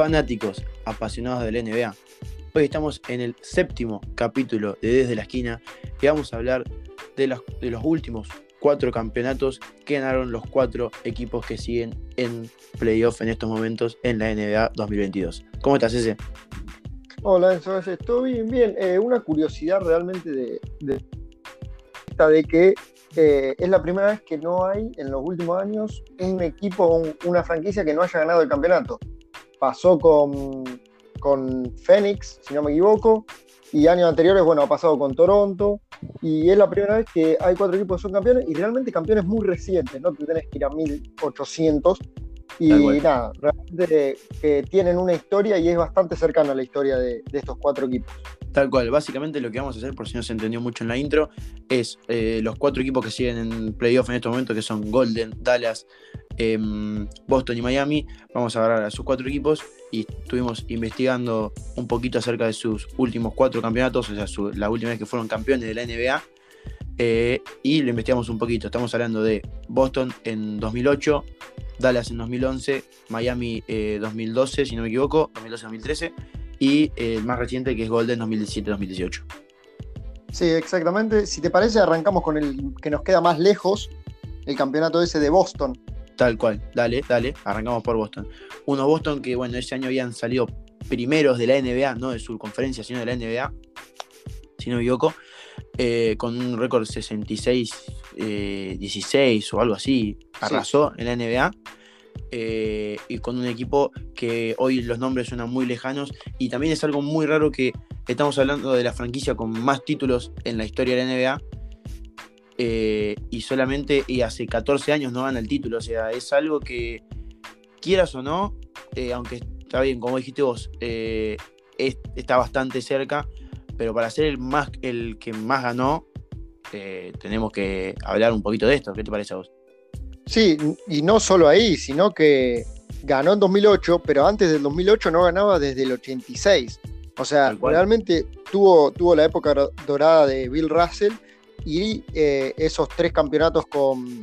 fanáticos apasionados del NBA. Hoy estamos en el séptimo capítulo de Desde la Esquina y vamos a hablar de los, últimos cuatro campeonatos que ganaron los cuatro equipos que siguen en playoff en estos momentos en la NBA 2022. ¿Cómo estás, ese? Hola, Enzo, estoy bien. bien. Eh, una curiosidad realmente de, de, de que eh, es la primera vez que no hay en los últimos años un equipo, un, una franquicia que no haya ganado el campeonato. Pasó con, con Phoenix, si no me equivoco, y años anteriores, bueno, ha pasado con Toronto, y es la primera vez que hay cuatro equipos que son campeones, y realmente campeones muy recientes, ¿no? Tú tenés que ir a 1800, y nada, realmente que tienen una historia y es bastante cercana a la historia de, de, estos cuatro equipos. Tal cual, básicamente lo que vamos a hacer, por si no se entendió mucho en la intro, es eh, los cuatro equipos que siguen en playoff en estos momentos, que son Golden, Dallas, eh, Boston y Miami. Vamos a agarrar a sus cuatro equipos y estuvimos investigando un poquito acerca de sus últimos cuatro campeonatos, o sea, su, la última vez que fueron campeones de la NBA. Eh, y lo investigamos un poquito. Estamos hablando de Boston en 2008, Dallas en 2011, Miami eh, 2012, si no me equivoco, 2012-2013, y eh, el más reciente que es Golden 2017-2018. Sí, exactamente. Si te parece, arrancamos con el que nos queda más lejos, el campeonato ese de Boston. Tal cual, dale, dale, arrancamos por Boston. Uno Boston que, bueno, ese año habían salido primeros de la NBA, no de su conferencia, sino de la NBA, si no me equivoco, eh, con un récord 66 eh, 16 o algo así, arrasó sí. en la NBA. Eh, y con un equipo que hoy los nombres suenan muy lejanos y también es algo muy raro que estamos hablando de la franquicia con más títulos en la historia de la NBA eh, y solamente y hace 14 años no gana el título, o sea, es algo que quieras o no, eh, aunque está bien, como dijiste vos, es, está bastante cerca, pero para ser el, más, el que más ganó, eh, tenemos que hablar un poquito de esto. ¿Qué te parece a vos? Sí, y no solo ahí, sino que ganó en 2008, pero antes del 2008 no ganaba desde el 86. O sea, realmente tuvo, tuvo la época dorada de Bill Russell y eh, esos tres campeonatos con,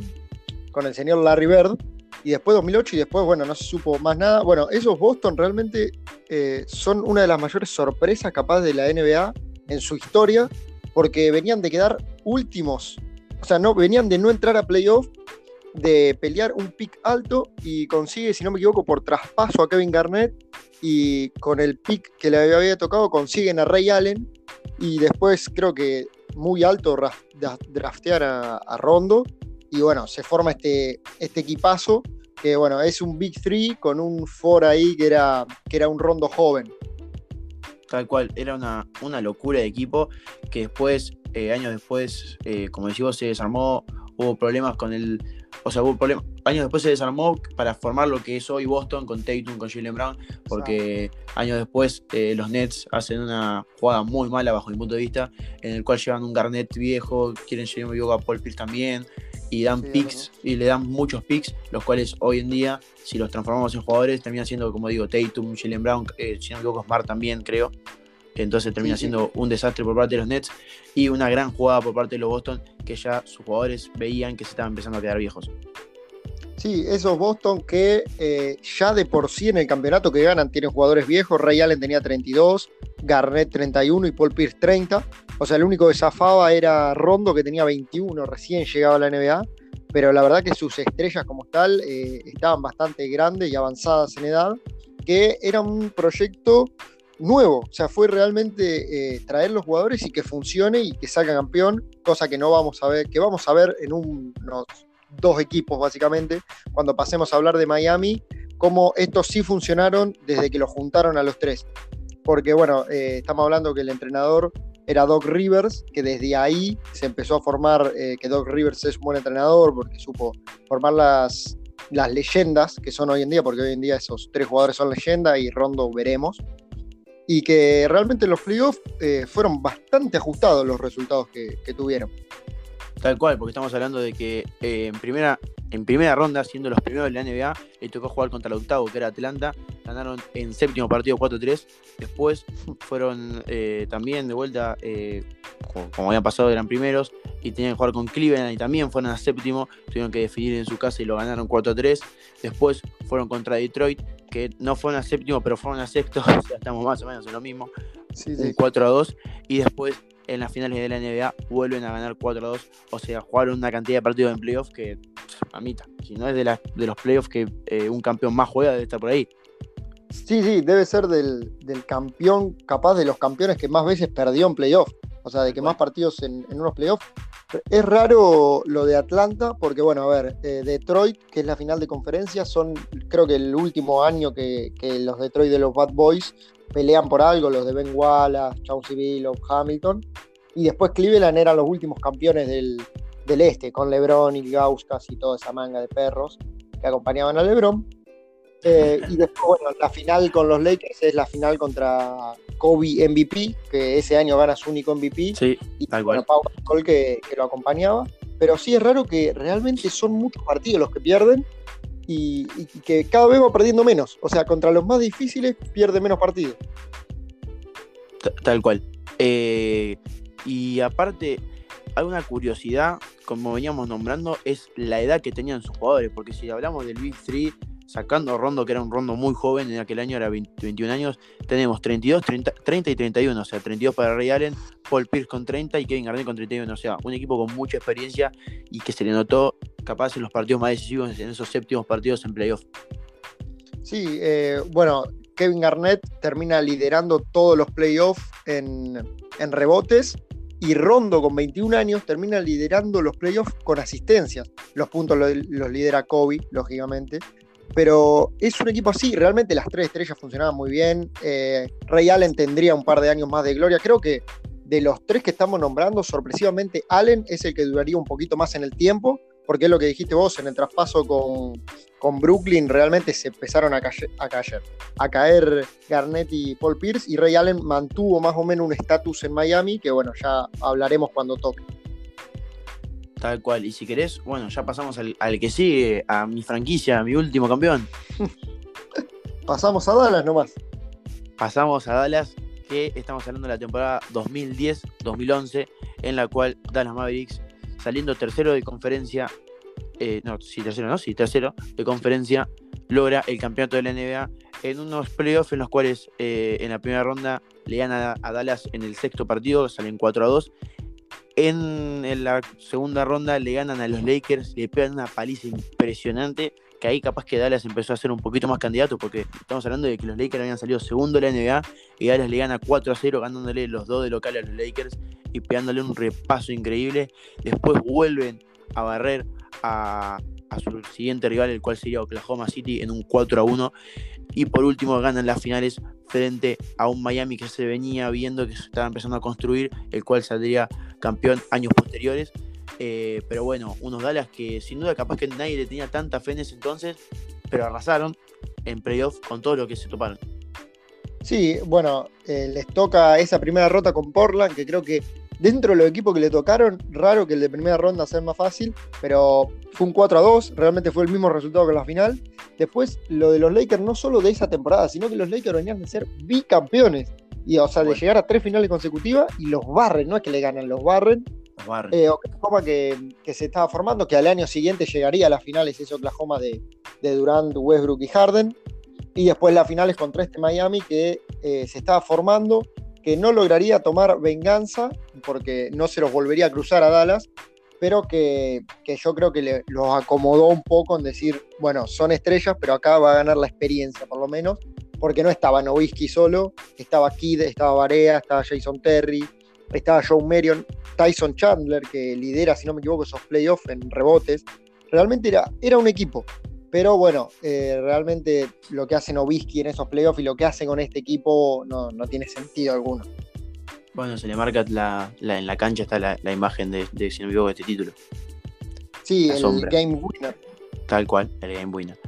con el señor Larry Bird. Y después 2008 y después, bueno, no se supo más nada. Bueno, esos Boston realmente eh, son una de las mayores sorpresas capaz de la NBA en su historia, porque venían de quedar últimos, o sea, no, venían de no entrar a playoff, de pelear un pick alto y consigue, si no me equivoco, por traspaso a Kevin Garnett y con el pick que le había tocado consiguen a Ray Allen y después creo que muy alto draftear a, Rondo y bueno, se forma este, este equipazo que bueno, es un Big Three con un four ahí que era, que era un Rondo joven. Tal cual, era una, una locura de equipo que después, eh, años después, eh, como decimos, se desarmó, hubo problemas con el. O sea, hubo problemas. Años después se desarmó para formar lo que es hoy Boston con Tatum, con Jalen Brown, porque años después eh, los Nets hacen una jugada muy mala bajo mi punto de vista, en el cual llevan un Garnett viejo, quieren llevar a Paul Pierce también, y dan sí, picks ¿no? y le dan muchos picks, los cuales hoy en día, si los transformamos en jugadores, termina siendo, como digo, Tatum, Jalen Brown, eh, si no me equivoco, Smart también, creo. Entonces termina sí, siendo sí. un desastre por parte de los Nets y una gran jugada por parte de los Boston, que ya sus jugadores veían que se estaban empezando a quedar viejos. Sí, esos Boston que eh, ya de por sí en el campeonato que ganan tienen jugadores viejos. Ray Allen tenía 32, Garnett 31 y Paul Pierce 30. O sea, el único que zafaba era Rondo que tenía 21, recién llegaba a la NBA. Pero la verdad que sus estrellas como tal eh, estaban bastante grandes y avanzadas en edad. Que era un proyecto nuevo. O sea, fue realmente eh, traer los jugadores y que funcione y que salga campeón. Cosa que no vamos a ver, que vamos a ver en un, unos dos equipos básicamente, cuando pasemos a hablar de Miami, cómo estos sí funcionaron desde que los juntaron a los tres. Porque bueno, eh, estamos hablando que el entrenador era Doc Rivers, que desde ahí se empezó a formar, eh, que Doc Rivers es un buen entrenador porque supo formar las, las leyendas que son hoy en día, porque hoy en día esos tres jugadores son leyenda y Rondo veremos. Y que realmente en los playoffs eh, fueron bastante ajustados los resultados que tuvieron. Tal cual, porque estamos hablando de que eh, en, primera, en primera ronda, siendo los primeros de la NBA, le tocó jugar contra el octavo, que era Atlanta. Ganaron en séptimo partido 4-3. Después fueron eh, también de vuelta, eh, como, como, habían pasado, eran primeros. Y tenían que jugar con Cleveland y también fueron a séptimo. Tuvieron que definir en su casa y lo ganaron 4-3. Después fueron contra Detroit, que no fueron a séptimo, pero fueron a sexto, o sea, estamos más o menos en lo mismo, Sí, un sí. 4 a 2, y después en las finales de la NBA vuelven a ganar 4 a 2, o sea, jugaron una cantidad de partidos en playoffs que, mamita, si no es de, las de los playoffs que eh, un campeón más juega, debe estar por ahí. Sí, sí, debe ser del, del campeón, capaz de los campeones que más veces perdió en playoff. O sea, de que más partidos en, en unos playoffs. Es raro lo de Atlanta, porque bueno, a ver, eh, Detroit, que es la final de conferencia, son creo que el último año que, que los Detroit de los Bad Boys pelean por algo, los de Ben Wallace, Chauncey Billups, Hamilton. Y después Cleveland eran los últimos campeones del, del este, con LeBron y Gauskas y toda esa manga de perros que acompañaban a LeBron. Eh, y después, bueno, la final con los Lakers es la final contra Kobe MVP, que ese año gana su único MVP. Sí, y tal bueno. Pau Gasol que, que lo acompañaba. Pero sí es raro que realmente son muchos partidos los que pierden y, que cada vez va perdiendo menos. O sea, contra los más difíciles pierde menos partidos. Tal cual. Eh, y aparte, alguna curiosidad, como veníamos nombrando, es la edad que tenían sus jugadores. Porque si hablamos del Big 3, sacando Rondo, que era un Rondo muy joven, en aquel año era 20 21 años, tenemos 32, 30, 30 y 31. O sea, 32 para Ray Allen, Paul Pierce con 30 y Kevin Garnett con 31. O sea, un equipo con mucha experiencia y que se le notó capaz en los partidos más decisivos, en esos séptimos partidos en playoff. Sí, eh, bueno, Kevin Garnett termina liderando todos los playoffs en, en rebotes y Rondo con 21 años termina liderando los playoffs con asistencias. Los puntos lo- los, lidera Kobe, lógicamente. Pero es un equipo así, realmente las tres estrellas funcionaban muy bien. Eh, Ray Allen tendría un par de años más de gloria. Creo que de los tres que estamos nombrando, sorpresivamente Allen es el que duraría un poquito más en el tiempo, porque es lo que dijiste vos en el traspaso con, con Brooklyn realmente se empezaron a, caer, a caer, a caer Garnett y Paul Pierce y Ray Allen mantuvo más o menos un estatus en Miami que bueno, ya hablaremos cuando toque. Tal cual. Y si querés, bueno, ya pasamos al, al que sigue, a mi franquicia, a mi último campeón. Pasamos a Dallas nomás. Pasamos a Dallas, que estamos hablando de la temporada 2010-2011, en la cual Dallas Mavericks, saliendo tercero de conferencia, eh, no, sí, tercero, no, sí, tercero de conferencia, logra el campeonato de la NBA en unos playoffs en los cuales eh, en la primera ronda le gana a Dallas en el sexto partido, salen 4 a 2. En, en la segunda ronda le ganan a los Lakers, le pegan una paliza impresionante que ahí capaz que Dallas empezó a ser un poquito más candidato, porque estamos hablando de que los Lakers habían salido segundo de la NBA y Dallas le gana 4 a 0, ganándole los dos de local a los Lakers y pegándole un repaso increíble. Después vuelven a barrer a, a su siguiente rival, el cual sería Oklahoma City, en un 4 a 1. Y por último ganan las finales frente a un Miami que se venía viendo que se estaba empezando a construir, el cual saldría campeón años posteriores. Eh, pero bueno, unos Dallas que sin duda capaz que nadie le tenía tanta fe en ese entonces, pero arrasaron en playoff con todo lo que se toparon. Sí, bueno, eh, les toca esa primera rota con Portland, que creo que dentro de los equipos que le tocaron, raro que el de primera ronda sea más fácil, pero fue un 4 a 2, realmente fue el mismo resultado que la final. Después, lo de los Lakers, no solo de esa temporada, sino que los Lakers venían de ser bicampeones. Y, o sea, de llegar a tres finales consecutivas y los barren, no es que le ganan, los barren. Los barren. Eh, Oklahoma que, que se estaba formando, que al año siguiente llegaría a las finales ese Oklahoma de, de Durant, Westbrook y Harden. Y después las finales contra este Miami que eh, se estaba formando, que no lograría tomar venganza porque no se los volvería a cruzar a Dallas, pero que, que yo creo que le- los acomodó un poco en decir, bueno, son estrellas, pero acá va a ganar la experiencia por lo menos, porque no estaba Nowitzki solo, estaba Kid, estaba Barea, estaba Jason Terry, estaba Joe Marion, Tyson Chandler, que lidera, si no me equivoco, esos playoffs en rebotes. Realmente era, era un equipo. Pero bueno, eh, realmente lo que hace Nowitzki en esos playoffs y lo que hace con este equipo no, no tiene sentido alguno. Bueno, se le marca la, la- en la cancha está la, la imagen de, de si no este título. Sí, el sombra. game winner. Tal cual, el Game Winner.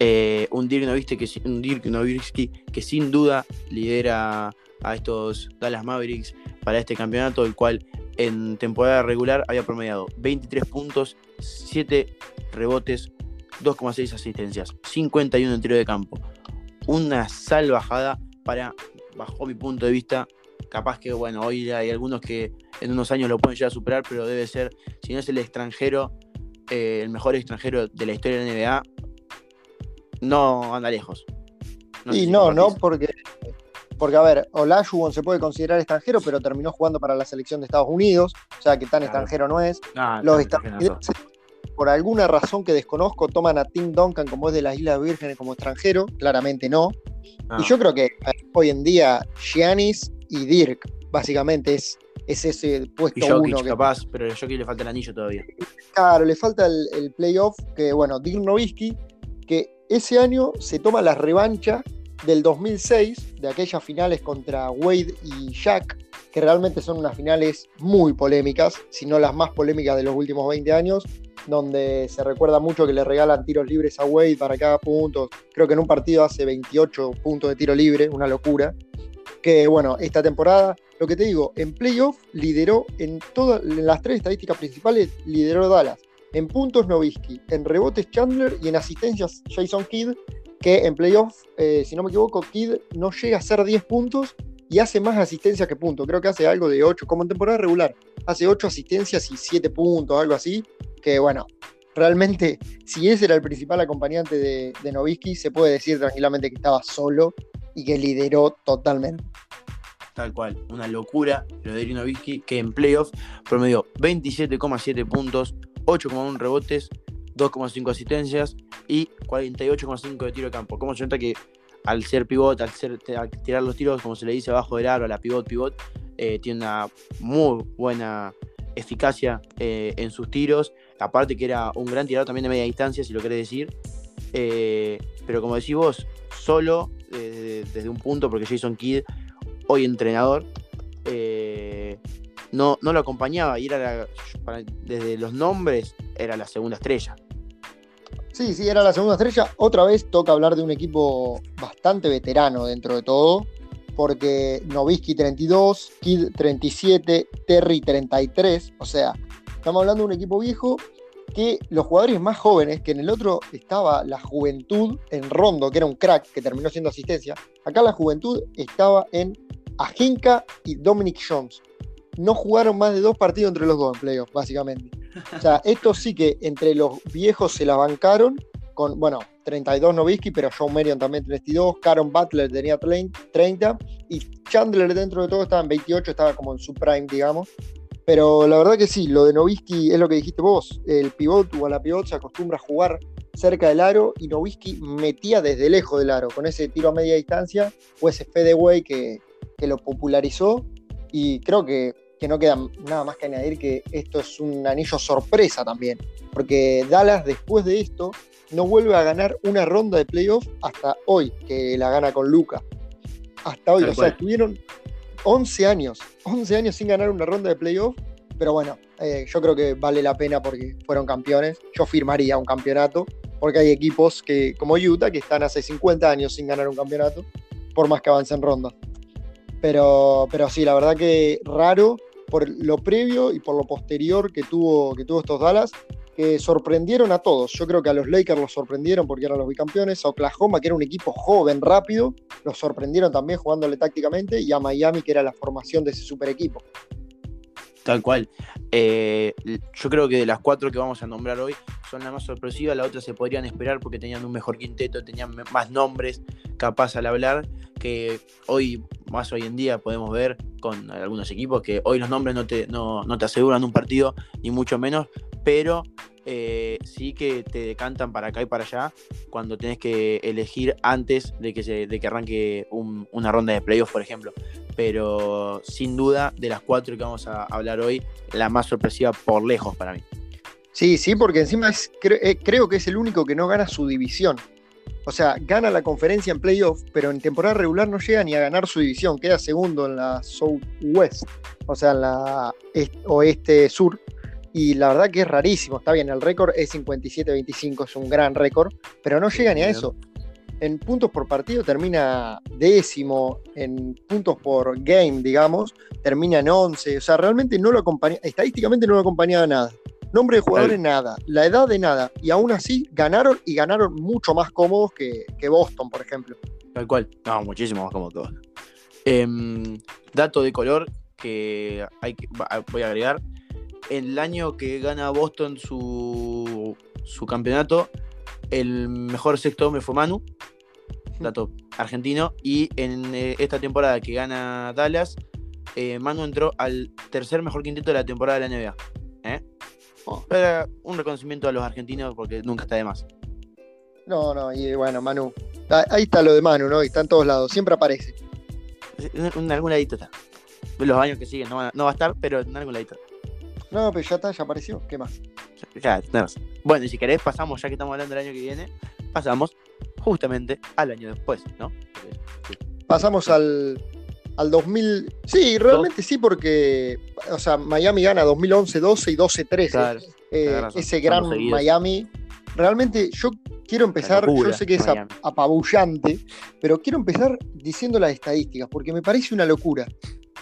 Eh, un Dirk Nowitzki que, un Dirk Nowitzki que sin duda lidera a estos Dallas Mavericks para este campeonato, el cual en temporada regular había promediado 23 puntos, 7 rebotes, 2,6 asistencias, 51 en tiro de campo. Una salvajada para, bajo mi punto de vista, capaz que, bueno, hoy hay algunos que en unos años lo pueden llegar a superar, pero debe ser, si no es el extranjero, eh, el mejor extranjero de la historia de la NBA, no anda lejos. y no, no, porque, porque a ver, Olajuwon se puede considerar extranjero, pero terminó jugando para la selección de Estados Unidos, o sea que tan extranjero no es. Los estadounidenses, por alguna razón que desconozco, toman a Tim Duncan como es de las Islas Vírgenes como extranjero, claramente no. Y ah. yo creo que eh, hoy en día Giannis y Dirk, básicamente, es, es ese puesto y uno. capaz, pero a Jokic le falta el anillo todavía. Claro, le falta el, el playoff, que bueno, Dirk Nowitzki, que ese año se toma la revancha del 2006, de aquellas finales contra Wade y Jack, que realmente son unas finales muy polémicas, si no las más polémicas de los últimos 20 años, donde se recuerda mucho que le regalan tiros libres a Wade para cada punto. Creo que en un partido hace 28 puntos de tiro libre, una locura. Que bueno, esta temporada, lo que te digo, en playoff lideró en todas las tres estadísticas principales, lideró Dallas. En puntos Novisky, en rebotes Chandler y en asistencias Jason Kidd, que en playoff, eh, si no me equivoco, Kidd no llega a hacer 10 puntos y hace más asistencias que puntos. Creo que hace algo de 8, como en temporada regular. Hace 8 asistencias y 7 puntos, algo así. Que bueno, realmente, si ese era el principal acompañante de, de Novisky, se puede decir tranquilamente que estaba solo y que lideró totalmente. Tal cual, una locura lo de Novisky, que en playoff promedió 27,7 puntos, 8,1 rebotes, 2,5 asistencias y 48,5 de tiro de campo. Como se nota que al ser pivot, al, ser, tirar los tiros, como se le dice abajo del aro, la pivot, pivot, eh, tiene una muy buena eficacia eh, en sus tiros. Aparte que era un gran tirador también de media distancia, si lo querés decir. Eh, pero como decís vos, solo desde un punto, porque Jason Kidd, hoy entrenador, no, no lo acompañaba y era desde los nombres era la segunda estrella. Sí, sí, era la segunda estrella. Otra vez toca hablar de un equipo bastante veterano dentro de todo, porque Novisky 32, Kid 37, Terry 33, o sea, estamos hablando de un equipo viejo que los jugadores más jóvenes, que en el otro estaba la juventud en Rondo, que era un crack que terminó siendo asistencia, acá la juventud estaba en Ajinka y Dominic Jones no jugaron más de dos partidos entre los dos en básicamente. O sea, esto sí que entre los viejos se la bancaron, con, bueno, 32 Novisky, pero John Marion también 32, Caron Butler tenía 30, y Chandler dentro de todo estaba en 28, estaba como en su prime, digamos. Pero la verdad que sí, lo de Novisky es lo que dijiste vos, el pivot o la pivot se acostumbra a jugar cerca del aro y Novisky metía desde lejos del aro, con ese tiro a media distancia o ese fadeaway que, que lo popularizó y creo que que no queda nada más que añadir que esto es un anillo sorpresa también, porque Dallas después de esto no vuelve a ganar una ronda de playoff hasta hoy, que la gana con Luca. Hasta hoy, o sea, estuvieron 11 años, 11 años sin ganar una ronda de playoff, pero bueno, eh, yo creo que vale la pena porque fueron campeones. Yo firmaría un campeonato, porque hay equipos que, como Utah que están hace 50 años sin ganar un campeonato, por más que avancen rondas. Pero, pero sí, la verdad que raro por lo previo y por lo posterior que tuvo, que tuvo estos Dallas, que sorprendieron a todos. Yo creo que a los Lakers los sorprendieron porque eran los bicampeones, a Oklahoma, que era un equipo joven, rápido, los sorprendieron también jugándole tácticamente, y a Miami, que era la formación de ese super equipo. Tal cual. Eh, yo creo que de las cuatro que vamos a nombrar hoy son las más sorpresivas, las otras se podrían esperar porque tenían un mejor quinteto, tenían más nombres capaz al hablar, que hoy, más hoy en día, podemos ver con algunos equipos que hoy los nombres no te, no, te aseguran un partido, ni mucho menos, pero eh, sí que te decantan para acá y para allá cuando tenés que elegir antes de que, de que arranque una ronda de playoffs, por ejemplo pero sin duda de las cuatro que vamos a hablar hoy, la más sorpresiva por lejos para mí. Sí, sí, porque encima eh, creo que es el único que no gana su división. O sea, gana la conferencia en playoff, pero en temporada regular no llega ni a ganar su división, queda segundo en la Southwest, o sea, en la oeste-sur. Y la verdad que es rarísimo, está bien, el récord es 57-25, es un gran récord, pero no llega ni a eso en puntos por partido termina décimo, en puntos por game, digamos, termina en 11. O sea, realmente no lo acompaña, estadísticamente no lo acompañaba nada. Nombre de jugadores, nada. La edad de nada. Y aún así ganaron y ganaron mucho más cómodos que, Boston, por ejemplo. Tal cual. No, muchísimo más cómodos. Em, dato de color que, hay que voy a agregar. El año que gana Boston su, su campeonato, el mejor sexto hombre fue Manu. Dato argentino. Y en eh, esta temporada que gana Dallas, eh, Manu entró al tercer mejor quinteto de la temporada de la NBA. ¿eh? Oh. Pero un reconocimiento a los argentinos porque nunca está de más. No, no, y bueno, Manu. ah, Ahí está lo de Manu, ¿no? Y está en todos lados, siempre aparece. En, en algún ladito está. Los años que siguen no va, no va a estar, pero en algún ladito. No, pero ya está, ya apareció. ¿Qué más? Ya, tenés. Bueno, y si querés, pasamos, ya que estamos hablando del año que viene, pasamos justamente al año después, ¿no? Pasamos al, al 2000. Sí, realmente sí, porque. O sea, Miami gana 2011, 12 y 12, 13. Claro, Eh, ese gran. Miami. Realmente yo quiero empezar, locura, yo sé que es Miami. apabullante, pero quiero empezar diciendo las estadísticas, porque me parece una locura.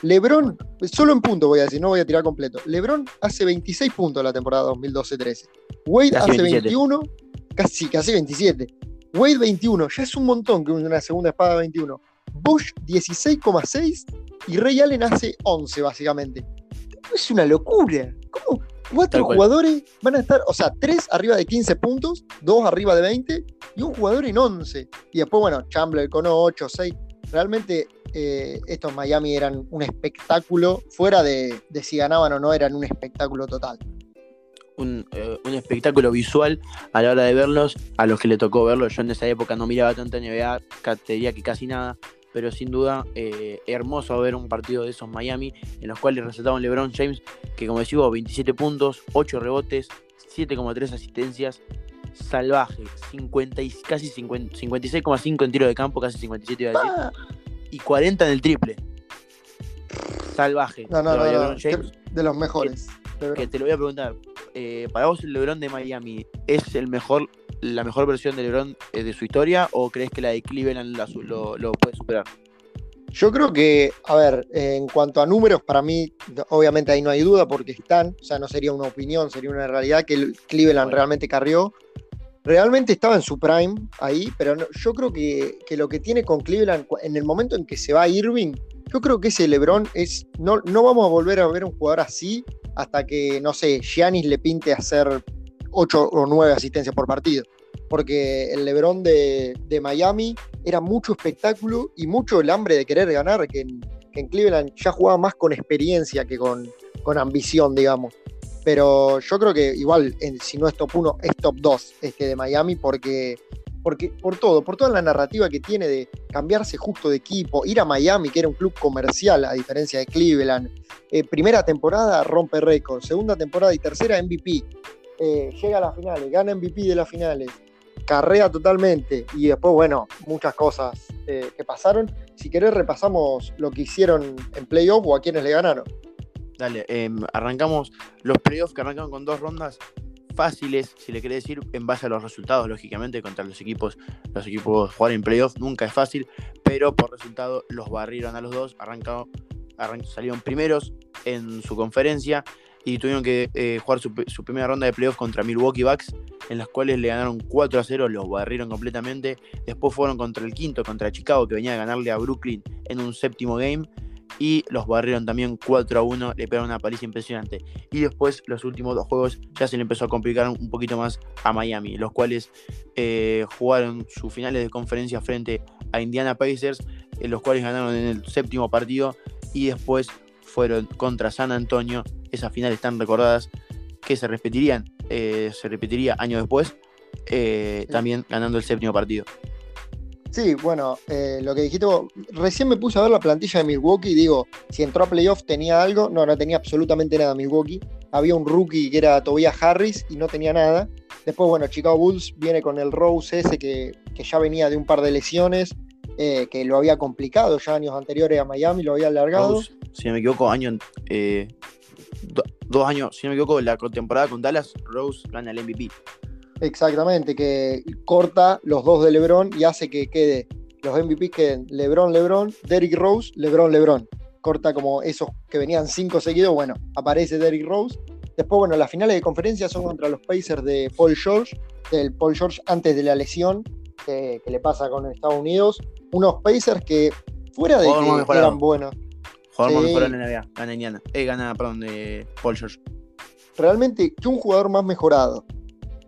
Lebron, solo en punto voy a decir, no voy a tirar completo. Lebron hace 26 puntos la temporada 2012-13. Wade Casi hace 27. 21, casi, casi 27. Wade 21, ya es un montón que una segunda espada 21. Bush 16,6 y Ray Allen hace 11 básicamente. Es una locura. ¿Cómo? Cuatro jugadores van a estar, o sea, tres arriba de 15 puntos, dos arriba de 20 y un jugador en 11. Y después, bueno, Chandler con 8, 6. Realmente eh, estos Miami eran un espectáculo, fuera de, de si ganaban o no, eran un espectáculo total. un, eh, un espectáculo visual a la hora de verlos, a los que le tocó verlos. Yo en esa época no miraba tanta NBA, te diría que casi nada, pero sin duda eh, hermoso ver un partido de esos Miami, en los cuales resaltaban LeBron James, que como decimos, 27 puntos, 8 rebotes, 7,3 asistencias, salvaje, 50 y, casi 50 56,5 en tiro de campo, casi 57 iba a decir, Ah, y 40 en el triple. Salvaje. no, no, de no, James, de, los mejores. que te lo voy a preguntar. eh, ¿Para vos el LeBron de Miami es el mejor, la mejor versión de LeBron eh, de su historia o crees que la de Cleveland la lo, lo puede superar? Yo creo que, a ver, en cuanto a números, para mí, obviamente ahí no hay duda porque están, o sea, no sería una opinión, sería una realidad que el Cleveland Bueno. realmente carrió. Realmente estaba en su prime ahí, pero yo creo que, que lo que tiene con Cleveland, en el momento en que se va Irving, yo creo que ese LeBron es, no, no vamos a volver a ver un jugador así hasta que, no sé, Giannis le pinte hacer 8 o 9 asistencias por partido. Porque el LeBron de, de Miami era mucho espectáculo y mucho el hambre de querer ganar, que en, que en Cleveland ya jugaba más con experiencia que con, con ambición, digamos. Pero yo creo que igual, en- si no es top 1, es top 2 este de Miami, porque, porque por todo, por toda la narrativa que tiene de cambiarse justo de equipo, ir a Miami, que era un club comercial, a diferencia de Cleveland. Eh, primera temporada rompe récord, segunda temporada y tercera MVP. Eh, llega a las finales, gana MVP de las finales, carrea totalmente y después, bueno, muchas cosas eh, que pasaron. Si querés, repasamos lo que hicieron en playoff o a quienes le ganaron. Dale, em, arrancamos los playoffs que arrancaron con dos rondas fáciles, si le querés decir, en base a los resultados, lógicamente, contra los equipos, los equipos jugar en playoffs nunca es fácil, pero por resultado los barrieron a los dos, arrancado, arran- salieron primeros en su conferencia y tuvieron que eh, jugar su, su primera ronda de playoffs contra Milwaukee Bucks, en las cuales le ganaron 4 a 0, los barrieron completamente. Después fueron contra el quinto, contra Chicago, que venía a ganarle a Brooklyn en un séptimo game. Y los barrieron también 4 a 1, le pegaron una paliza impresionante. Y después, los últimos dos juegos, ya se le empezó a complicar un poquito más a Miami, los cuales eh, jugaron sus finales de conferencia frente a Indiana Pacers, en los cuales ganaron en el séptimo partido. Y después fueron contra San Antonio. Esas finales tan recordadas que se repetirían, eh, se repetiría años después, eh, también ganando el séptimo partido. Sí, bueno, eh, lo que dijiste vos, recién me puse a ver la plantilla de Milwaukee y digo, si entró a playoff tenía algo, no, no tenía absolutamente nada Milwaukee. Había un rookie que era Tobias Harris y no tenía nada. Después, bueno, Chicago Bulls viene con el Rose ese que, que ya venía de un par de lesiones, eh, que lo había complicado ya años anteriores a Miami, lo había alargado. Si no me equivoco, año, eh, do- dos años, si no me equivoco, la temporada con Dallas, Rose gana el MVP. Exactamente, que corta los dos de LeBron y hace que quede los MVP queden LeBron, LeBron, Derrick Rose, LeBron, LeBron. Corta como esos que venían cinco seguidos, bueno, aparece Derrick Rose. Después, bueno, las finales de conferencia son contra los Pacers de Paul George, del Paul George antes de la lesión que, que le pasa con Estados Unidos. Unos Pacers que, fuera de Jugador que eran buenos, Jugador Sí. mejorado en la NBA, gana Indiana. Eh, gana, perdón, de Paul George. realmente que un jugador más mejorado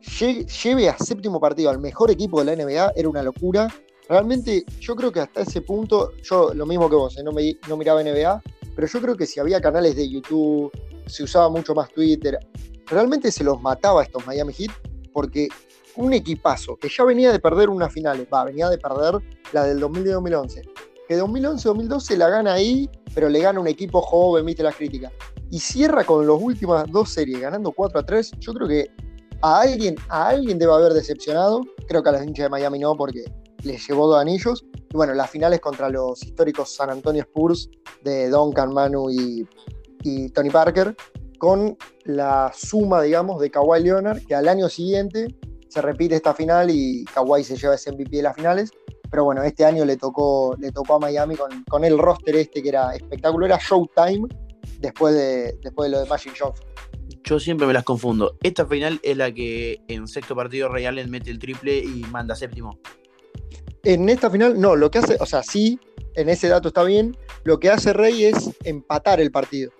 lleve a séptimo partido al mejor equipo de la NBA era una locura. realmente yo creo que hasta ese punto, yo lo mismo que vos, ¿eh? no, miraba NBA, pero yo creo que si había canales de YouTube, se usaba mucho más Twitter, realmente se los mataba a estos Miami Heat porque un equipazo que ya venía de perder unas finales, va, venía de perder la del 2010-2011, que 2011-2012 la gana ahí, pero le gana un equipo joven, viste las críticas, y cierra con las últimas dos series ganando 4 a 3, yo creo que a alguien, a alguien debe haber decepcionado, creo que a los hinchas de Miami no, porque les llevó dos anillos, y bueno, las finales contra los históricos San Antonio Spurs de Duncan, Manu y, Tony Parker, con la suma, digamos, de Kawhi Leonard, que al año siguiente se repite esta final y Kawhi se lleva ese MVP de las finales. Pero bueno, este año le tocó, le tocó a Miami con, el roster este que era espectacular, era Showtime después de, después de lo de Magic Johnson. Yo siempre me las confundo. Esta final es la que en sexto partido Allen mete el triple y manda séptimo. En esta final, no, lo que hace, o sea, sí, en ese dato está bien. Lo que hace Rey es empatar el partido.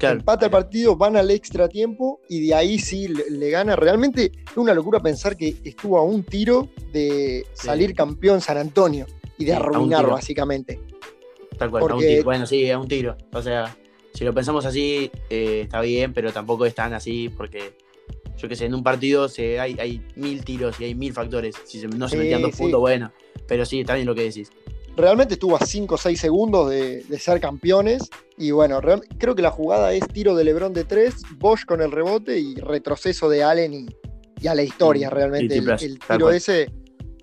Empata el partido, van al extra tiempo y de ahí sí le, gana. Realmente es una locura pensar que estuvo a un tiro de salir campeón San Antonio y de arruinar básicamente. Tal cual, a un tiro. Bueno, sí, a un tiro. O sea, si lo pensamos así, eh, está bien, pero tampoco es tan así porque yo qué sé, en un partido se, hay, hay mil tiros y hay mil factores. Si no se metían dos puntos, bueno. Pero sí, está bien lo que decís realmente estuvo a 5 o 6 segundos de, ser campeones. Y bueno, creo que la jugada es tiro de Lebron de 3, Bosch con el rebote y retroceso de Allen y, a la historia realmente. el, tiro ese,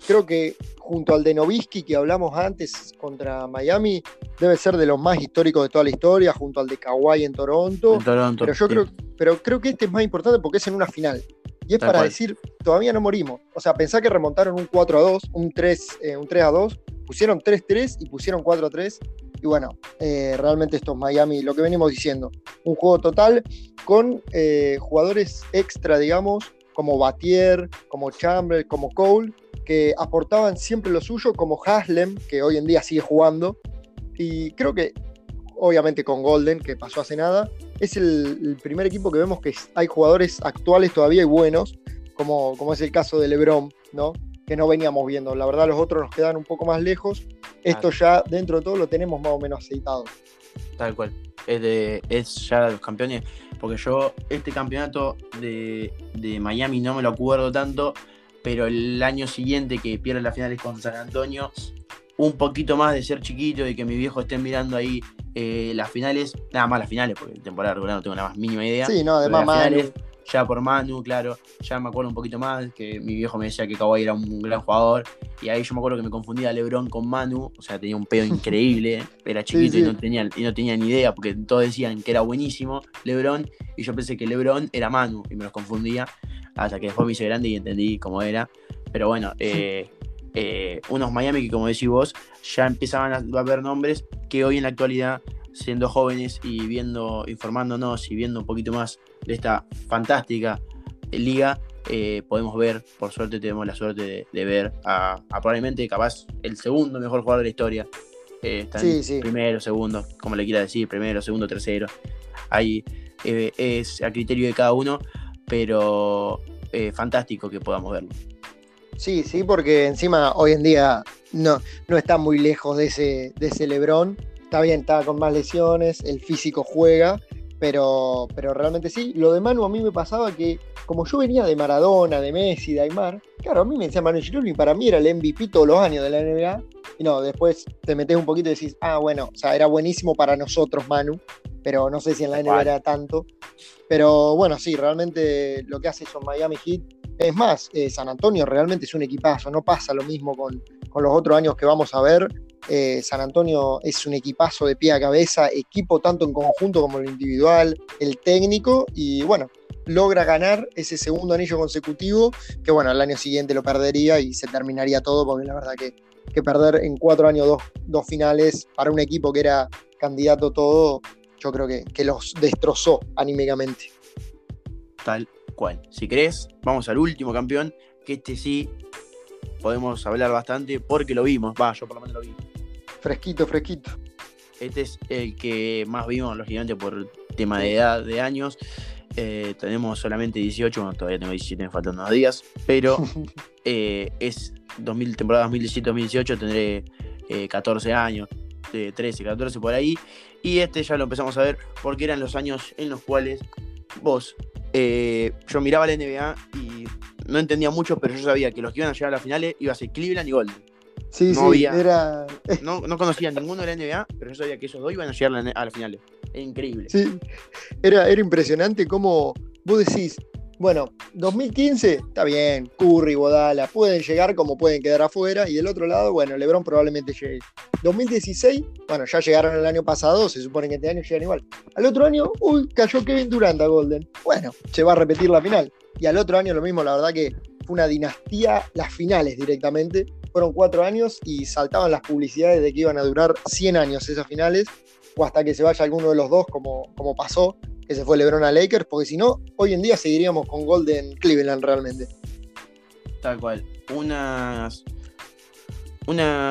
creo que junto al de Novisky que hablamos antes contra Miami, debe ser de los más históricos de toda la historia, junto al de Kawhi en Toronto. pero yo creo, pero creo que este es más importante porque es en una final. Y es para decir, todavía no morimos. O sea, pensá que remontaron un 4 a 2, un 3, eh, un 3 a 2, pusieron 3-3 y pusieron 4-3. Y bueno, eh, realmente estos Miami, lo que venimos diciendo, un juego total con eh, jugadores extra, digamos, como Batier, como Chamber, como Cole, que aportaban siempre lo suyo, como Haslem, que hoy en día sigue jugando. Y creo que, obviamente con Golden, que pasó hace nada, es el, primer equipo que vemos que hay jugadores actuales todavía y buenos, como, como es el caso de LeBron, ¿no? que no veníamos viendo. La verdad, los otros nos quedan un poco más lejos. Esto ya, dentro de todo, lo tenemos más o menos aceitado. Tal cual. Es, de, es ya de los campeones. Porque yo, este campeonato de, Miami no me lo acuerdo tanto, pero el año siguiente que pierde las finales con San Antonio, un poquito más de ser chiquito y que mi viejo esté mirando ahí eh, las finales, nada más las finales, porque en temporada regular no tengo la más mínima idea. Sí, no, además, ya por Manu, claro, ya me acuerdo un poquito más que mi viejo me decía que Kawhi era un gran jugador y ahí yo me acuerdo que me confundía LeBron con Manu, o sea, tenía un pedo increíble, era chiquito Y, no tenía, y no tenía ni idea porque todos decían que era buenísimo LeBron y yo pensé que LeBron era Manu y me los confundía hasta que después me hice grande y entendí cómo era, pero bueno, eh, eh, unos Miami que como decís vos ya empezaban a, a ver nombres que hoy en la actualidad siendo jóvenes y viendo, informándonos y viendo un poquito más de esta fantástica liga, eh, podemos ver, por suerte tenemos la suerte de, ver a, probablemente capaz el segundo mejor jugador de la historia. Eh, primero, segundo, como le quiera decir, primero, segundo, tercero. Ahí eh, es a criterio de cada uno, pero fantástico que podamos verlo. Sí, sí, porque encima hoy en día no, no está muy lejos de ese, de ese Lebrón está bien, está con más lesiones, el físico juega, pero, pero realmente sí. Lo de Manu a mí me pasaba que, como yo venía de Maradona, de Messi, de Aymar, claro, a mí me decía Manu Ginóbili, para mí era el MVP todos los años de la NBA. Y no, después te metes un poquito y decís, ah, bueno, o sea, era buenísimo para nosotros, Manu, pero no sé si en la NBA era tanto. Pero bueno, sí, realmente lo que hace son Miami Heat. Es más, eh, San Antonio realmente es un equipazo, no pasa lo mismo con, con los otros años que vamos a ver. Eh, San Antonio es un equipazo de pie a cabeza, equipo tanto en conjunto como en individual, el técnico, y bueno, logra ganar ese segundo anillo consecutivo, que bueno, el año siguiente lo perdería y se terminaría todo, porque la verdad que, que perder en cuatro años dos, dos, finales para un equipo que era candidato todo, yo creo que, que los destrozó anímicamente. Tal cual. Si querés, vamos al último campeón, que este sí podemos hablar bastante porque lo vimos, va, yo por lo menos lo vi. Fresquito, fresquito. Este es el que más vimos, lógicamente, por tema de edad, de años. Eh, tenemos solamente 18, bueno, todavía tengo 17, me faltan unos días, pero eh, es 2000, temporada 2017-2018 tendré 14 años, 13, 14 por ahí. Y este ya lo empezamos a ver porque eran los años en los cuales vos, yo miraba la NBA y no entendía mucho, pero yo sabía que los que iban a llegar a las finales iba a ser Cleveland y Golden. Sí, sí, era. No, no conocía ninguno de la NBA, pero yo sabía que esos dos iban a llegar a las finales. Era increíble. Sí, era, era impresionante cómo vos decís, bueno, 2015, está bien, Curry, Bodala, pueden llegar como pueden quedar afuera. Y del otro lado, bueno, LeBron probablemente llegue. 2016, bueno, ya llegaron el año pasado, se supone que este año llegan igual. Al otro año, uy, cayó Kevin Durant a Golden. Bueno, se va a repetir la final. Y al otro año lo mismo, la verdad que fue una dinastía, las finales directamente. Fueron cuatro años y saltaban las publicidades de que iban a durar 100 años esas finales, o hasta que se vaya alguno de los dos, como, como pasó, que se fue LeBron a Lakers, porque si no, hoy en día seguiríamos con Golden Cleveland realmente. Tal cual. Una,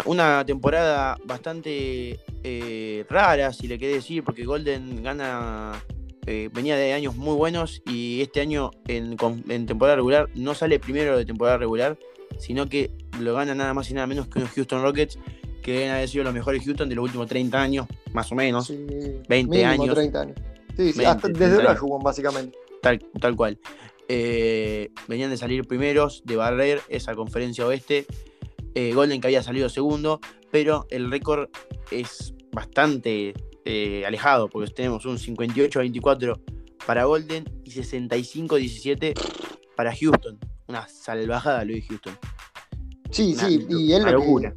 una temporada bastante eh, rara, si le querés decir, porque Golden gana eh, venía de años muy buenos y este año en, temporada regular no sale primero de temporada regular, sino que lo gana nada más y nada menos que unos Houston Rockets que deben haber sido los mejores Houston de los últimos 30 años, más o menos. 20 años. 30 años. Sí, sí hasta desde la básicamente. Tal, tal cual. Eh, venían de salir primeros, de barrer esa conferencia oeste. Eh, Golden que había salido segundo, pero el récord es bastante eh, alejado, porque tenemos un 58-24 para Golden y 65-17 para Houston. Una salvajada de Houston. Sí, sí, y es lo que,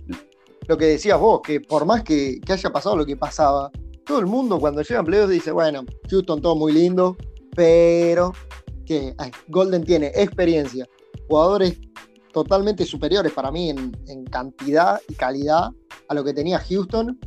lo que, decías vos, que por más que, haya pasado lo que pasaba, todo el mundo cuando llegan playoffs dice, bueno, Houston todo muy lindo, pero que Golden tiene experiencia, jugadores totalmente superiores para mí en, en, cantidad y calidad a lo que tenía Houston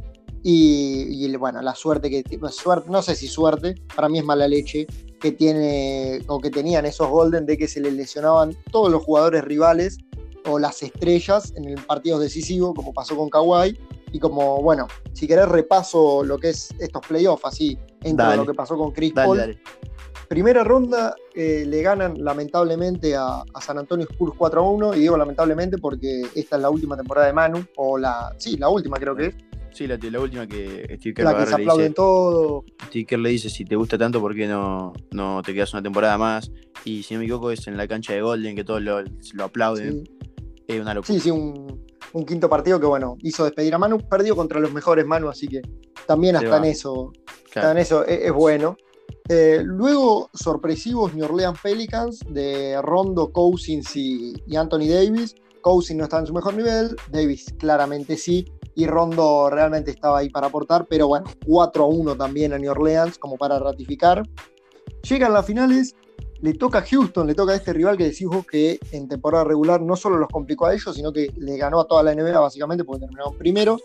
y, bueno, la suerte que suerte, no sé si suerte, para mí es mala leche que tiene o que tenían esos Golden de que se les lesionaban todos los jugadores rivales o las estrellas en el partido decisivo, como pasó con Kawhi. Y como, bueno, si querés repaso lo que es estos playoffs, así, entre lo que pasó con Chris Paul. Primera ronda eh, le ganan lamentablemente a, San Antonio Spurs 4 1, y digo lamentablemente porque esta es la última temporada de Manu, o la, sí, la última creo que es. Sí, la, última que Steve Kerr la que se aplauden todo. Steve Kerr le dice, si te gusta tanto, ¿por qué no, no te quedas una temporada más? Y si no me equivoco, es en la cancha de Golden que todos lo, aplauden. Es una locura. Sí, sí, un, quinto partido que, bueno, hizo despedir a Manu. Perdió contra los mejores Manu, así que también hasta en eso, en eso es, bueno. Eh, luego, sorpresivos New Orleans Pelicans de Rondo, Cousins y, y Anthony Davis. Cousins no está en su mejor nivel, Davis claramente sí y Rondo realmente estaba ahí para aportar, pero bueno, 4 a 1 también a New Orleans como para ratificar. Llegan las finales, le toca a Houston, le toca a este rival que decís vos que en temporada regular no solo los complicó a ellos, sino que le ganó a toda la NBA básicamente porque terminaron primeros.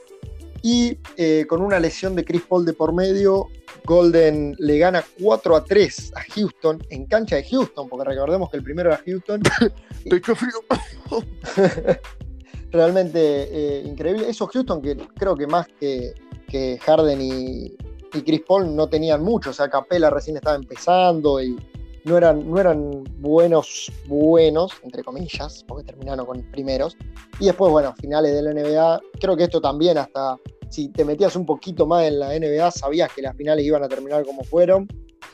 Y eh, con una lesión de Chris Paul de por medio, Golden le gana 4 a 3 a Houston en cancha de Houston, porque recordemos que el primero era Houston. Estoy frío. realmente eh, increíble. Esos Houston que creo que más que, que Harden y, Chris Paul no tenían mucho, o sea, Capela recién estaba empezando y no eran, no eran buenos, buenos, entre comillas, porque terminaron con primeros. Y después, bueno, finales de la NBA, creo que esto también hasta si te metías un poquito más en la NBA, sabías que las finales iban a terminar como fueron.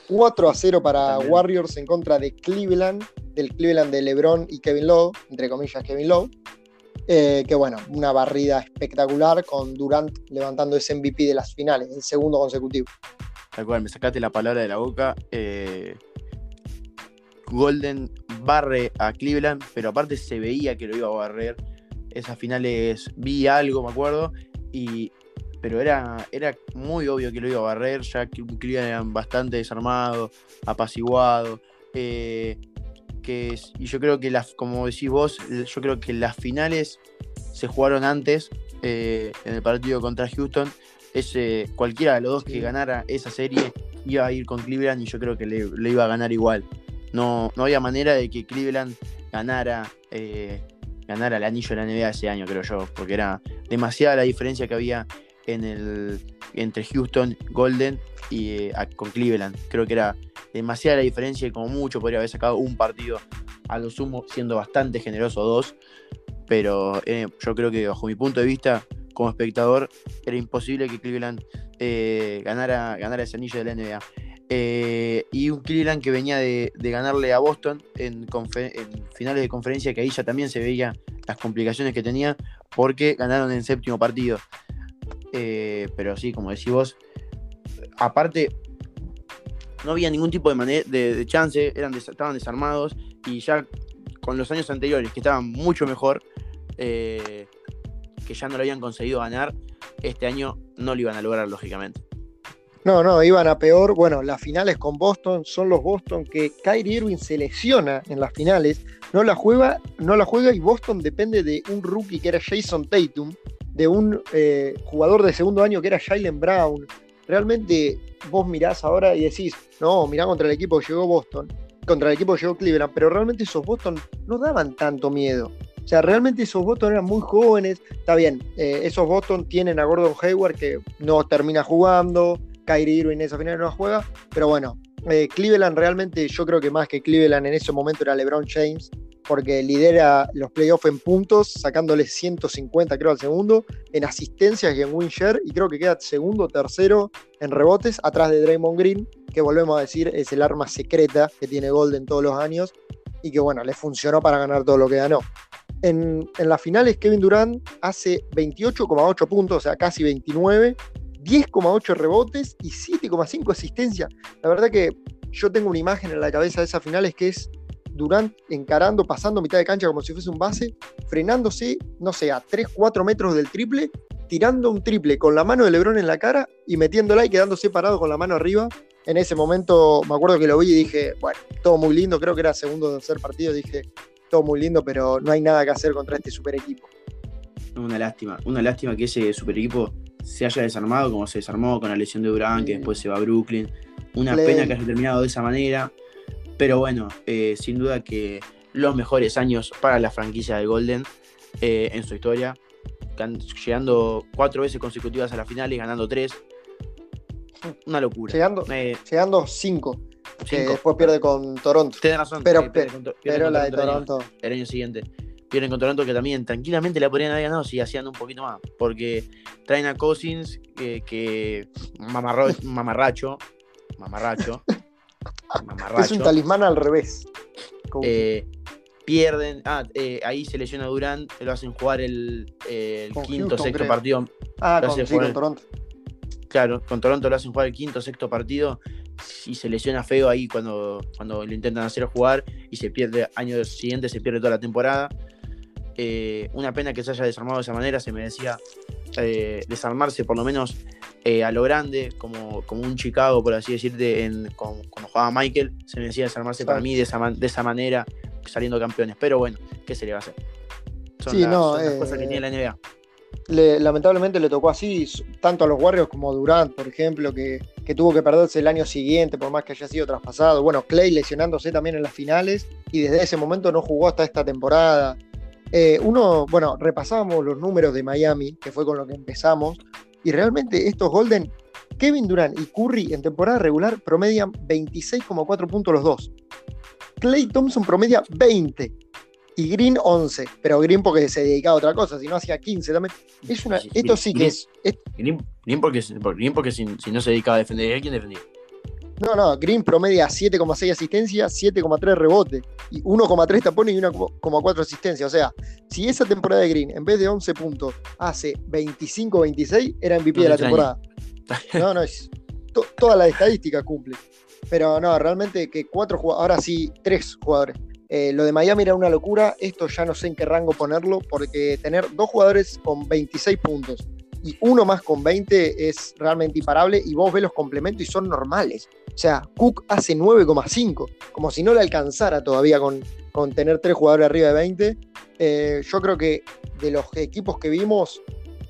4 a 0 para Warriors en contra de Cleveland, del Cleveland de LeBron y Kevin Lowe, entre comillas Kevin Lowe. Eh, que bueno, una barrida espectacular con Durant levantando ese MVP de las finales, el segundo consecutivo. Me sacaste la palabra de la boca. Eh, Golden barre a Cleveland, pero aparte se veía que lo iba a barrer. Esas finales vi algo, me acuerdo, y, pero era, era muy obvio que lo iba a barrer, ya que Cleveland era bastante desarmado, apaciguado. Eh, que y yo creo que las, como decís vos, yo creo que las finales se jugaron antes eh, en el partido contra Houston. Ese, cualquiera de los dos que ganara esa serie iba a ir con Cleveland y yo creo que le, iba a ganar igual. No, no había manera de que Cleveland ganara, eh, ganara el anillo de la NBA ese año, creo yo, porque era demasiada la diferencia que había en el, entre Houston, Golden y eh, con Cleveland. Creo que era demasiada la diferencia y como mucho podría haber sacado un partido a lo sumo, siendo bastante generoso dos. pero eh, yo creo que bajo mi punto de vista como espectador era imposible que Cleveland eh, ganara, ganara ese anillo de la NBA. Y un Cleveland que venía de, ganarle a Boston en, finales de conferencia, que ahí ya también se veía las complicaciones que tenía, porque ganaron en séptimo partido. Pero sí, como decís vos, aparte, no había ningún tipo de, de, chance, eran estaban desarmados y ya con los años anteriores, que estaban mucho mejor, eh, que ya no lo habían conseguido ganar, este año no lo iban a lograr, lógicamente. No, no, iban a peor. Bueno, las finales con Boston son los Boston que Kyrie Irving se lesiona en las finales, no la juega, no la juega y Boston depende de un rookie que era Jason Tatum, de un eh, jugador de segundo año que era Jalen Brown. Realmente vos mirás ahora y decís, no, mirá contra el equipo que llegó Boston, contra el equipo que llegó Cleveland, pero realmente esos Boston no daban tanto miedo. O sea, realmente esos Boston eran muy jóvenes. Está bien, eh, esos Boston tienen a Gordon Hayward que no termina jugando, Kyrie Irving en esa final no juega, pero bueno, eh, Cleveland realmente yo creo que más que Cleveland en ese momento era LeBron James porque lidera los playoffs en puntos, sacándole 150 creo al segundo, en asistencias y en win share, y creo que queda segundo, tercero en rebotes, atrás de Draymond Green, que volvemos a decir es el arma secreta que tiene Golden todos los años, y que bueno, le funcionó para ganar todo lo que ganó. En, en las finales Kevin Durant hace 28,8 puntos, o sea, casi 29, 10,8 rebotes y 7,5 asistencias. La verdad que yo tengo una imagen en la cabeza de esas finales que es Durant encarando, pasando mitad de cancha como si fuese un base, frenándose, no sé, a 3, 4 metros del triple, tirando un triple con la mano de Lebron en la cara y metiéndola y quedándose parado con la mano arriba. En ese momento me acuerdo que lo vi y dije, bueno, todo muy lindo, creo que era segundo o tercer partido, dije, todo muy lindo, pero no hay nada que hacer contra este super equipo. Una lástima, una lástima que ese super equipo se haya desarmado como se desarmó con la lesión de Durant, que después se va a Brooklyn. Una pena que haya terminado de esa manera. Pero bueno, eh, sin duda que los mejores años para la franquicia de Golden eh, en su historia, llegando cuatro veces consecutivas a la final y ganando tres. Una locura. Llegando, eh, llegando cinco, después pierde con Toronto. Tienes razón. Pero, pero la de Toronto. El año, siguiente. Pierden con Toronto que también tranquilamente la podrían haber ganado si hacían un poquito más. Porque traen a Cousins que mamarracho, mamarracho. Es un talismán al revés. Eh, pierden. Ah, eh, ahí se lesiona Durant, lo hacen jugar el, quinto, sexto partido. Ah, con, Toronto. Claro, con Toronto lo hacen jugar el quinto, sexto partido. Y se lesiona feo ahí cuando, cuando lo intentan hacer jugar y se pierde, año siguiente se pierde toda la temporada. Eh, una pena que se haya desarmado de esa manera, se merecía desarmarse por lo menos eh, a lo grande, como, como un Chicago, por así decirte, en, cuando jugaba Michael, se me decía desarmarse para mí de esa, de esa manera, saliendo campeones. Pero bueno, ¿qué se le va a hacer? Son, las, cosas que tiene la NBA. lamentablemente le tocó así, tanto a los Warriors como a Durant, por ejemplo, que, tuvo que perderse el año siguiente, por más que haya sido traspasado. Bueno, Clay lesionándose también en las finales y desde ese momento no jugó hasta esta temporada. Eh, uno, bueno, repasábamos los números de Miami, que fue con lo que empezamos. Y realmente estos Golden, Kevin Durant y Curry en temporada regular promedian 26,4 puntos los dos. Clay Thompson promedia 20 y Green 11, pero Green porque se dedicaba a otra cosa, si no hacía 15 también. Es una, esto sí que es, Green, porque, Green porque si, no se dedicaba a defender, ¿a quién defendía? No, no, Green promedia 7,6 asistencias, 7,3 rebote, y 1,3 tapones y 1,4 asistencia. O sea, si esa temporada de Green, en vez de 11 puntos, hace 25-26, era MVP de la temporada. No, no, es toda la estadística cumple. Pero no, realmente que cuatro jugadores, ahora sí, tres jugadores. Eh, lo de Miami era una locura, esto ya no sé en qué rango ponerlo, porque tener dos jugadores con 26 puntos y uno más con 20 es realmente imparable y vos ves los complementos y son normales. O sea, Cook hace 9,5, como si no le alcanzara todavía con, con tener tres jugadores arriba de 20. Eh, yo creo que de los equipos que vimos,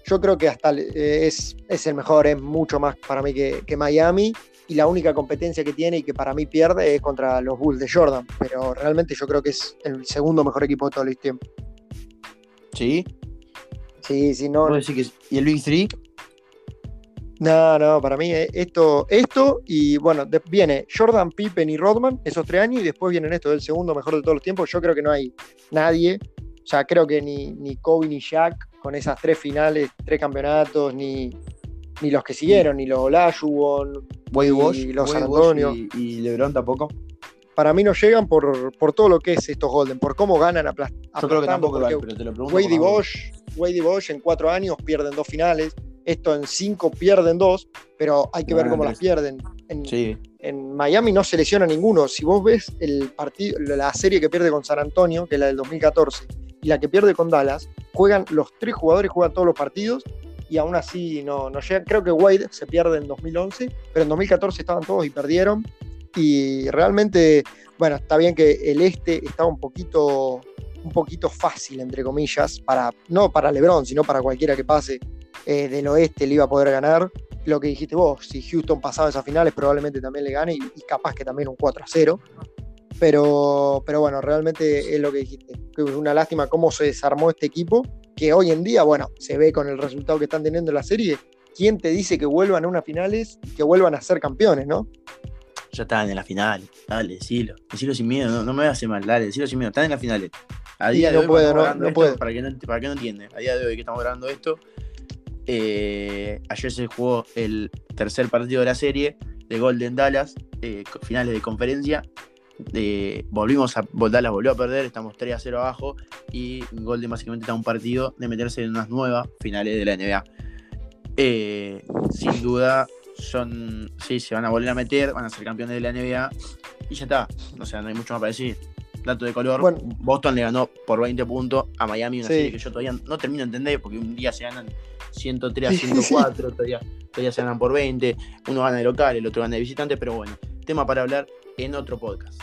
yo creo que hasta eh, es, es, el mejor, es mucho más para mí que, que, Miami. Y la única competencia que tiene y que para mí pierde es contra los Bulls de Jordan. Pero realmente yo creo que es el segundo mejor equipo de todo el tiempo. ¿Sí? Sí, sí, no. ¿Y el Big 3? No, no, para mí eh, esto, esto y bueno, viene Jordan, Pippen y Rodman, esos tres años, y después vienen estos del segundo mejor de todos los tiempos. Yo creo que no hay nadie, o sea, creo que ni, ni Kobe ni Jack con esas tres finales, tres campeonatos, ni, ni los que siguieron, ni los Olajuwon, Wade y los Wade San Antonio. y, y LeBron tampoco. Para mí no llegan por, por todo lo que es estos Golden, por cómo ganan aplas- Yo creo que tampoco pero te lo pregunto. Wade y Bosch, Wade y Bosch en cuatro años pierden dos finales. Esto en cinco pierden dos, pero hay que ver cómo las pierden. En. Sí, en Miami no se lesiona ninguno. Si vos ves el partido, la serie que pierde con San Antonio, que es la del 2014, y la que pierde con Dallas, juegan los tres jugadores, juegan todos los partidos y aún así no, no llegan. Creo que Wade se pierde en 2011, pero en 2014 estaban todos y perdieron. Y realmente, bueno, está bien que el este estaba un poquito, un poquito fácil, entre comillas, para, no para LeBron, sino para cualquiera que pase eh, del oeste le iba a poder ganar. Lo que dijiste vos, si Houston pasaba esas finales, probablemente también le gane y, capaz que también un 4 a 0. Pero, pero bueno, realmente es lo que dijiste. Que es una lástima cómo se desarmó este equipo, que hoy en día, bueno, se ve con el resultado que están teniendo en la serie. ¿Quién te dice que vuelvan a unas finales y que vuelvan a ser campeones, no? Ya estaban en la final. Dale, decilo. Decilo sin miedo, no, no me hace mal, dale, decilo sin miedo. Están en la final. A Sí, día de no hoy, no- no. Para, que no, para que no entiende, a día de hoy que estamos grabando esto, eh, ayer se jugó el tercer partido de la serie de Golden Dallas, eh, finales de conferencia. Eh, volvimos a Dallas volvió a perder, estamos 3 a 0 abajo y Golden básicamente está un partido de meterse en unas nuevas finales de la NBA. Sin duda son sí, se van a volver a meter, van a ser campeones de la NBA y ya está. O sea, no hay mucho más para decir. Dato de color, Bueno. Boston le ganó por 20 puntos a Miami, una Sí. serie que yo todavía no termino de entender, porque un día se ganan 103 a Sí, sí, 104, todavía, todavía se ganan por 20, uno gana de local, el otro gana de visitante, pero bueno, tema para hablar en otro podcast.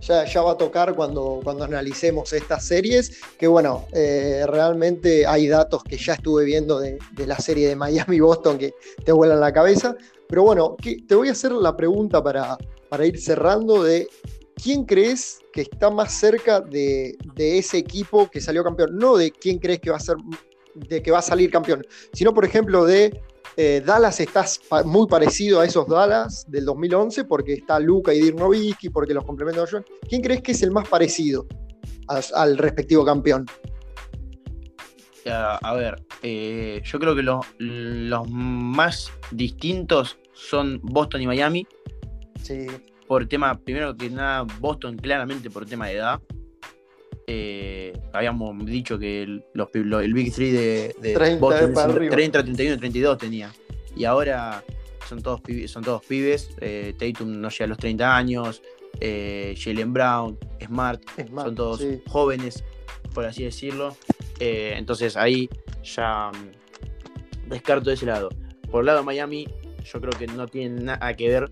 Ya, ya va a tocar cuando, cuando analicemos estas series, que bueno, eh, realmente hay datos que ya estuve viendo de, la serie de Miami-Boston que te vuelan la cabeza, pero bueno, que- te voy a hacer la pregunta para, para ir cerrando de quién crees que está más cerca de, de ese equipo que salió campeón, no de quién crees que va a ser de que va a salir campeón, sino por ejemplo de eh, Dallas está muy parecido a esos Dallas del 2011 porque está Luca y Dirk Nowitzki, porque los complementos de John. ¿Quién crees que es el más parecido a- al respectivo campeón? A, a ver, eh, yo creo que lo- los más distintos son Boston y Miami, Sí, por tema, primero que nada, Boston claramente por tema de edad. Eh, habíamos dicho que el, los, el Big Three de, de 30 Boston para es arriba. 30, 31, 32 tenía. Y ahora son todos, son todos pibes. eh, Tatum no llega a los 30 años. Eh, Jalen Brown, Smart, más. son todos sí. jóvenes, por así decirlo. Eh, entonces ahí ya mm, descarto de ese lado. Por el lado de Miami, yo creo que no tiene nada que ver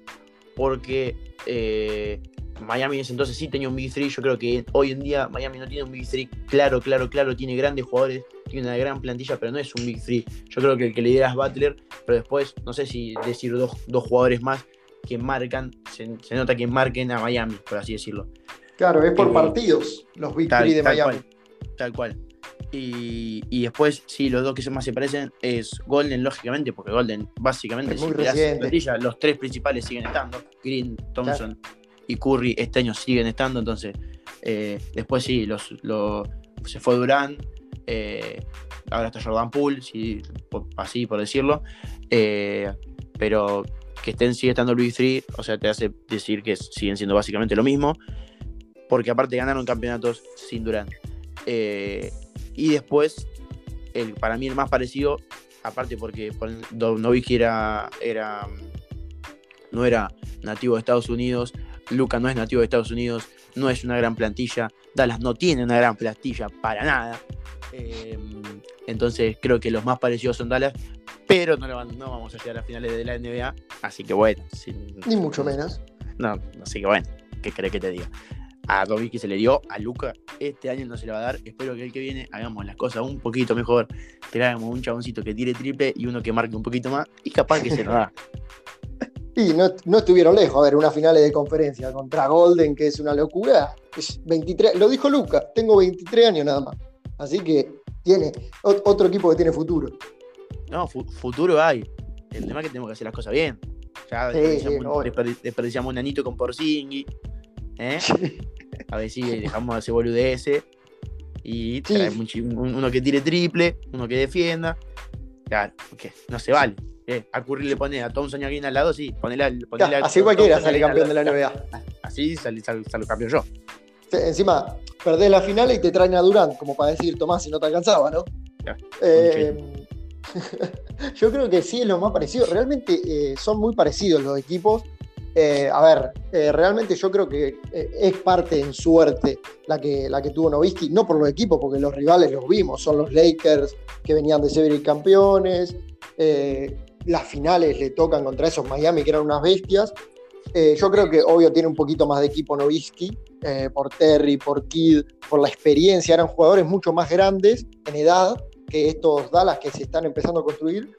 porque eh, Miami en ese entonces sí tenía un Big Three. Yo creo que hoy en día Miami no tiene un Big Three. Claro, claro, claro, tiene grandes jugadores, tiene una gran plantilla, pero no es un Big Three. Yo creo que el que lidera es Butler, pero después no sé si decir dos, dos jugadores más que marcan, se, se nota que marquen a Miami, por así decirlo. Claro, es por Eh, partidos los Big Tal, Three de tal Miami. cual, tal cual. Y, y después, sí, los dos que más se parecen es Golden, lógicamente, porque Golden básicamente si plantilla, los tres principales siguen estando. Green, Thompson y Curry este año siguen estando. Entonces, eh, después sí, los, se fue Durán. eh, ahora está Jordan Poole, así por decirlo. eh, pero que estén, sigue estando Big Three, o sea, te hace decir que siguen siendo básicamente lo mismo. Porque aparte ganaron campeonatos sin Durán. Y después, el, para mí el más parecido, aparte porque Novicki era, era, no era nativo de Estados Unidos, Luca no es nativo de Estados Unidos, no es una gran plantilla, Dallas no tiene una gran plantilla para nada. Eh, entonces creo que los más parecidos son Dallas, pero no, vamos a llegar a finales de la NBA, así que bueno. sin- Ni mucho menos. no, así que bueno, ¿qué crees que te diga? A Novicki se le dio, a Luca este año no se le va a dar. Espero que el que viene hagamos las cosas un poquito mejor. Que le hagamos un chaboncito que tire triple y uno que marque un poquito más. Y capaz que se nos da. Y no, no estuvieron lejos. A ver, unas finales de conferencia contra Golden, que es una locura. Es 23, lo dijo Luca, tengo 23 años nada más. Así que tiene ot- otro equipo que tiene futuro. No, fu- futuro hay. El tema es que tenemos que hacer las cosas bien. Ya Sí, desperdiciamos, sí, un, desperdiciamos anito con Porzingui. ¿eh? A ver si dejamos de hacer boludez. Y uno que tire triple, uno que defienda. Claro, porque no se vale. Eh, a Curry le pone a Thompson y a al lado, sí, Así cualquiera sale campeón de la NBA. Así sale, campeón yo. encima, perdés la final y te traen a Durant, como para decir, Tomás, si no te alcanzaba, ¿no? Eh, yo creo que sí es lo más parecido. Realmente eh, son muy parecidos los equipos. Eh, a ver, eh, realmente yo creo que eh, es parte en suerte la que, la que tuvo Novisky, no por los equipos, porque los rivales los vimos, son los Lakers que venían de ser campeones, las finales le tocan contra esos Miami que eran unas bestias. yo creo que obvio tiene un poquito más de equipo Novisky, por Terry, por Kid, por la experiencia, eran jugadores mucho más grandes en edad que estos Dallas que se están empezando a construir,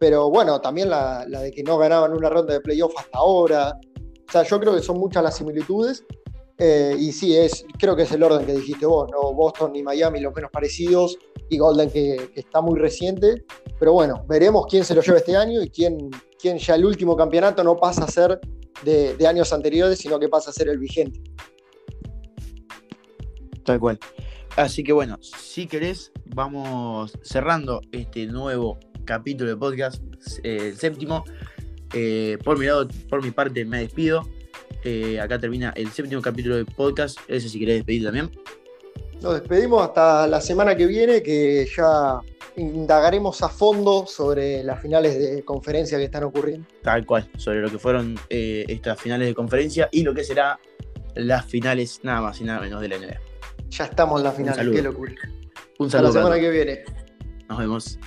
pero bueno, también la, de que no ganaban una ronda de playoff hasta ahora. O sea, yo creo que son muchas las similitudes. Eh, y sí, es, creo que es el orden que dijiste vos, ¿no? Boston y Miami los menos parecidos, y Golden que, está muy reciente. Pero bueno, veremos quién se lo lleva este año y quién, quién ya el último campeonato no pasa a ser de, de años anteriores, sino que pasa a ser el vigente. Tal cual. Así que bueno, si querés, vamos cerrando este nuevo capítulo de podcast, eh, el séptimo. Eh, por, mi lado, por mi parte, me despido. Eh, acá termina el séptimo capítulo de podcast. Ese si querés despedir también. Nos despedimos hasta la semana que viene, que ya indagaremos a fondo sobre las finales de conferencia que están ocurriendo. Tal cual, sobre lo que fueron estas finales de conferencia y lo que será las finales nada más y nada menos de la NBA. Ya estamos en la final, qué locura. Un saludo. Hasta la semana que viene. Nos vemos.